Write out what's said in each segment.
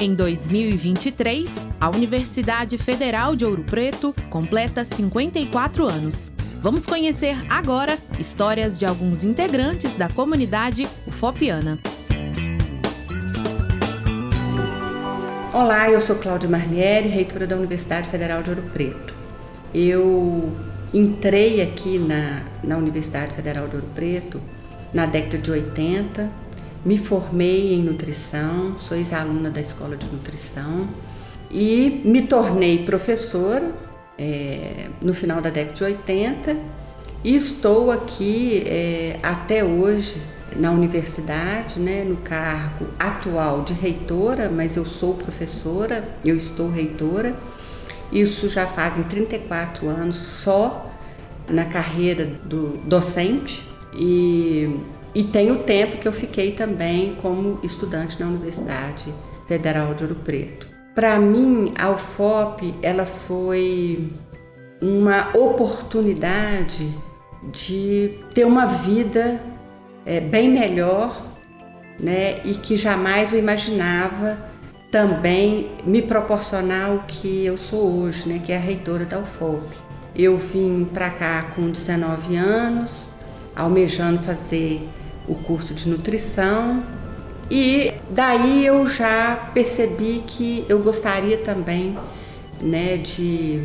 Em 2023, a Universidade Federal de Ouro Preto completa 54 anos. Vamos conhecer agora histórias de alguns integrantes da comunidade ufopiana. Olá, eu sou Cláudia Marnieri, reitora da Universidade Federal de Ouro Preto. Eu entrei aqui na, na Universidade Federal de Ouro Preto na década de 80, me formei em nutrição, sou ex-aluna da Escola de Nutrição e me tornei professora é, no final da década de 80 e estou aqui é, até hoje na universidade, né, no cargo atual de reitora, mas eu sou professora, eu estou reitora. Isso já fazem 34 anos só na carreira do docente e, e tem o tempo que eu fiquei também como estudante na Universidade Federal de Ouro Preto. Para mim, a UFOP ela foi uma oportunidade de ter uma vida é, bem melhor, né? E que jamais eu imaginava também me proporcionar o que eu sou hoje, né? Que é a reitora da UFOP. Eu vim para cá com 19 anos, almejando fazer o curso de nutrição e daí eu já percebi que eu gostaria também, né, de,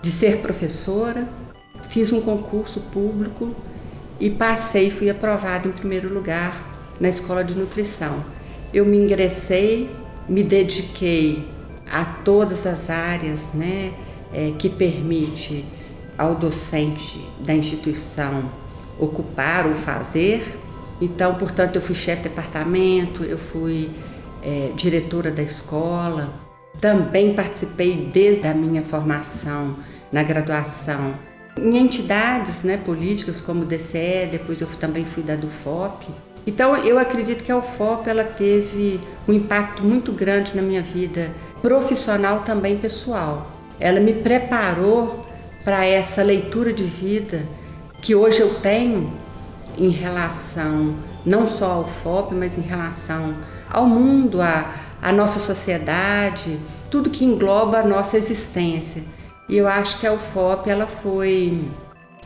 de ser professora. Fiz um concurso público e passei, fui aprovada em primeiro lugar na escola de nutrição. Eu me ingressei, me dediquei a todas as áreas né, é, que permite ao docente da instituição ocupar ou fazer. Então, portanto, eu fui chefe de departamento, eu fui é, diretora da escola, também participei desde a minha formação na graduação em entidades né, políticas como o DCE, depois eu também fui da do FOP. Então eu acredito que a UFOP ela teve um impacto muito grande na minha vida profissional também pessoal. Ela me preparou para essa leitura de vida que hoje eu tenho em relação não só ao FOP, mas em relação ao mundo, à, à nossa sociedade, tudo que engloba a nossa existência. E eu acho que a UFOP ela foi,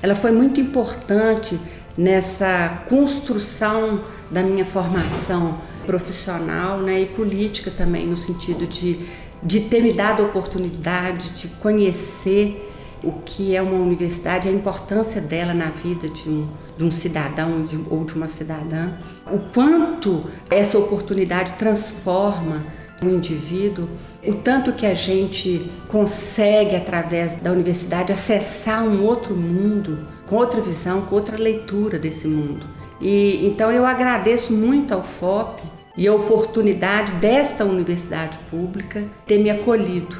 ela foi muito importante nessa construção da minha formação profissional né, e política também, no sentido de, de ter me dado a oportunidade de conhecer o que é uma universidade, a importância dela na vida de um, de um cidadão de, ou de uma cidadã, o quanto essa oportunidade transforma o indivíduo, o tanto que a gente consegue, através da universidade, acessar um outro mundo, com outra visão, com outra leitura desse mundo. E então eu agradeço muito ao FOP e a oportunidade desta universidade pública ter me acolhido.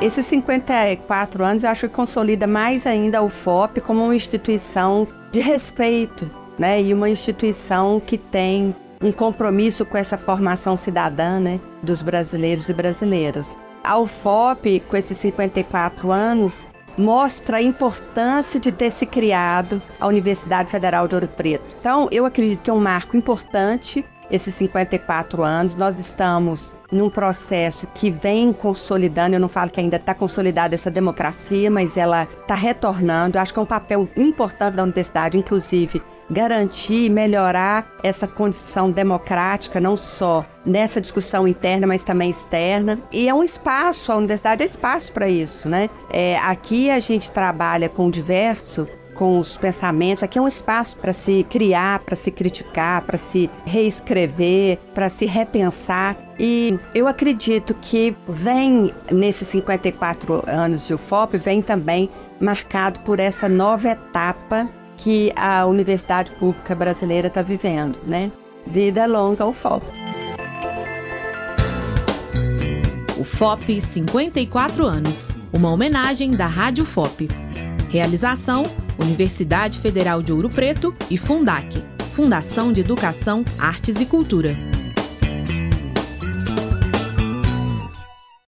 Esses 54 anos eu acho que consolida mais ainda o FOP como uma instituição de respeito, né? E uma instituição que tem um compromisso com essa formação cidadã né, dos brasileiros e brasileiras. A UFOP, com esses 54 anos, mostra a importância de ter se criado a Universidade Federal de Ouro Preto. Então, eu acredito que é um marco importante esses 54 anos. Nós estamos num processo que vem consolidando, eu não falo que ainda está consolidada essa democracia, mas ela está retornando. Eu acho que é um papel importante da universidade, inclusive, garantir, melhorar essa condição democrática, não só nessa discussão interna, mas também externa. E é um espaço, a universidade é espaço para isso, né? É, aqui a gente trabalha com diverso com os pensamentos. Aqui é um espaço para se criar, para se criticar, para se reescrever, para se repensar. E eu acredito que vem nesses 54 anos de UFOP, vem também marcado por essa nova etapa que a Universidade Pública Brasileira está vivendo, né? Vida longa ao FOP. O FOP 54 anos, uma homenagem da Rádio FOP. Realização: Universidade Federal de Ouro Preto e Fundac, Fundação de Educação, Artes e Cultura.